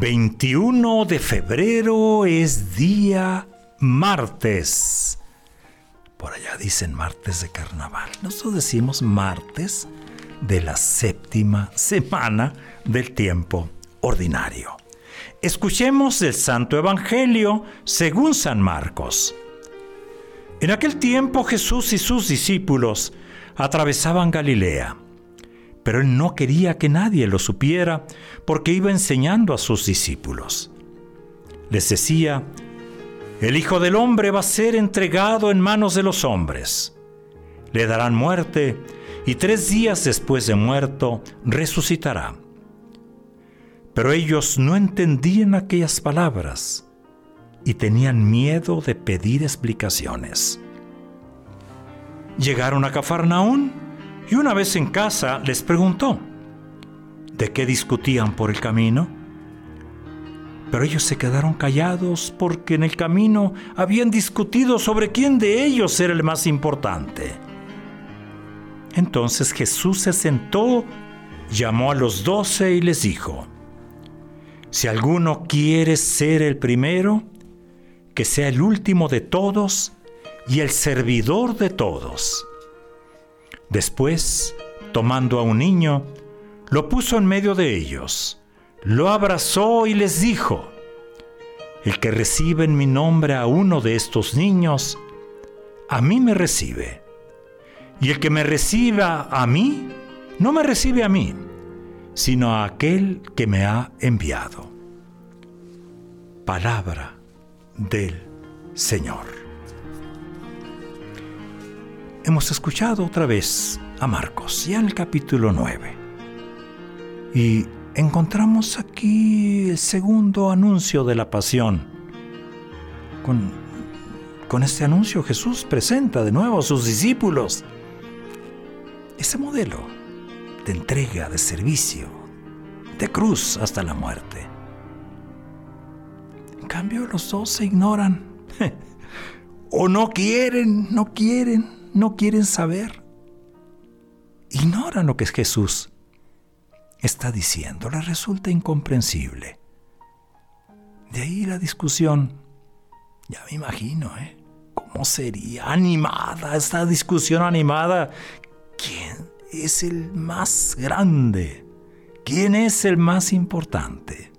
21 de febrero es día martes. Por allá dicen martes de carnaval. Nosotros decimos martes de la séptima semana del tiempo ordinario. Escuchemos el Santo Evangelio según San Marcos. En aquel tiempo Jesús y sus discípulos atravesaban Galilea pero él no quería que nadie lo supiera porque iba enseñando a sus discípulos. Les decía, el Hijo del Hombre va a ser entregado en manos de los hombres. Le darán muerte y tres días después de muerto resucitará. Pero ellos no entendían aquellas palabras y tenían miedo de pedir explicaciones. Llegaron a Cafarnaún y una vez en casa les preguntó, ¿de qué discutían por el camino? Pero ellos se quedaron callados porque en el camino habían discutido sobre quién de ellos era el más importante. Entonces Jesús se sentó, llamó a los doce y les dijo, si alguno quiere ser el primero, que sea el último de todos y el servidor de todos. Después, tomando a un niño, lo puso en medio de ellos, lo abrazó y les dijo, El que recibe en mi nombre a uno de estos niños, a mí me recibe. Y el que me reciba a mí, no me recibe a mí, sino a aquel que me ha enviado. Palabra del Señor. Hemos escuchado otra vez a Marcos, ya en el capítulo 9. Y encontramos aquí el segundo anuncio de la pasión. Con, con este anuncio Jesús presenta de nuevo a sus discípulos ese modelo de entrega, de servicio, de cruz hasta la muerte. En cambio los dos se ignoran o no quieren, no quieren no quieren saber. Ignoran lo que Jesús está diciendo. Les resulta incomprensible. De ahí la discusión. Ya me imagino, ¿eh? ¿Cómo sería animada esta discusión animada? ¿Quién es el más grande? ¿Quién es el más importante?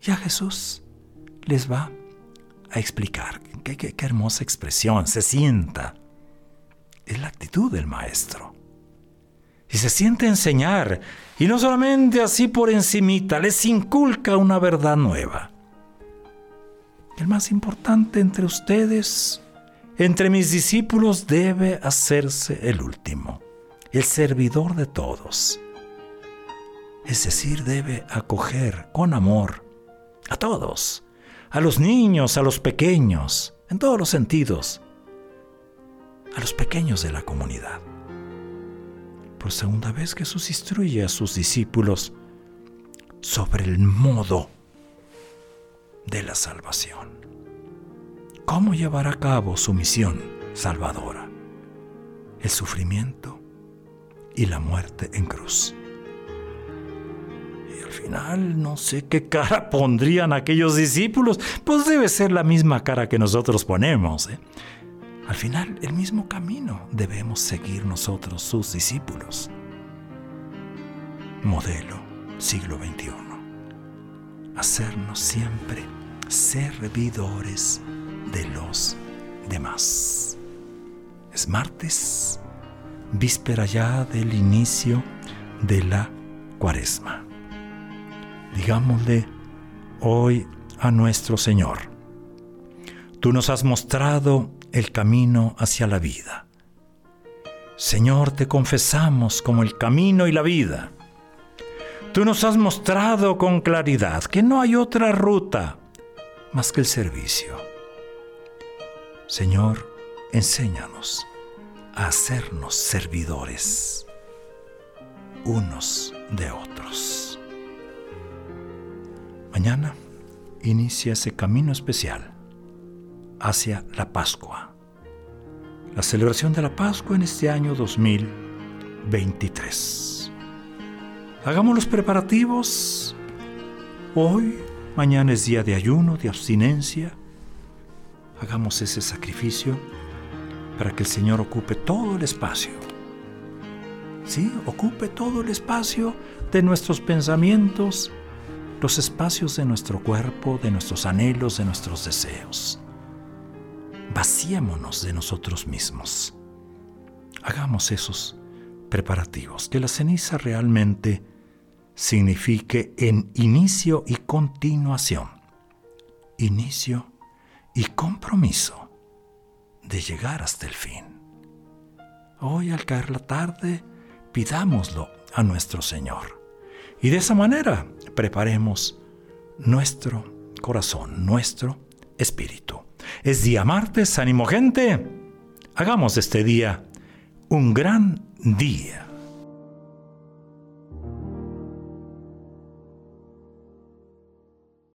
Ya Jesús les va a explicar. Qué, hermosa expresión, se sienta. Es la actitud del maestro. Y se siente enseñar, y no solamente así por encimita, les inculca una verdad nueva. El más importante entre ustedes, entre mis discípulos, debe hacerse el último, el servidor de todos. Es decir, debe acoger con amor a todos, a los niños, a los pequeños, en todos los sentidos, a los pequeños de la comunidad. Por segunda vez Jesús instruye a sus discípulos sobre el modo de la salvación. ¿Cómo llevar a cabo su misión salvadora? El sufrimiento y la muerte en cruz final no sé qué cara pondrían aquellos discípulos, pues debe ser la misma cara que nosotros ponemos. ¿eh? Al final, el mismo camino debemos seguir nosotros, sus discípulos. Modelo siglo XXI. Hacernos siempre servidores de los demás. Es martes, víspera ya del inicio de la cuaresma digámosle hoy a nuestro Señor, tú nos has mostrado el camino hacia la vida. Señor, te confesamos como el camino y la vida. Tú nos has mostrado con claridad que no hay otra ruta más que el servicio. Señor, enséñanos a hacernos servidores unos de otros. Mañana inicia ese camino especial hacia la Pascua, la celebración de la Pascua en este año 2023. Hagamos los preparativos. Hoy, mañana es día de ayuno, de abstinencia. Hagamos ese sacrificio para que el Señor ocupe todo el espacio. Sí, ocupe todo el espacio de nuestros pensamientos, los espacios de nuestro cuerpo, de nuestros anhelos, de nuestros deseos. Vaciémonos de nosotros mismos. Hagamos esos preparativos, que la ceniza realmente signifique en inicio y continuación, inicio y compromiso de llegar hasta el fin. Hoy al caer la tarde, pidámoslo a nuestro Señor. Y de esa manera preparemos nuestro corazón, nuestro espíritu. Es día martes, ánimo gente. Hagamos este día un gran día.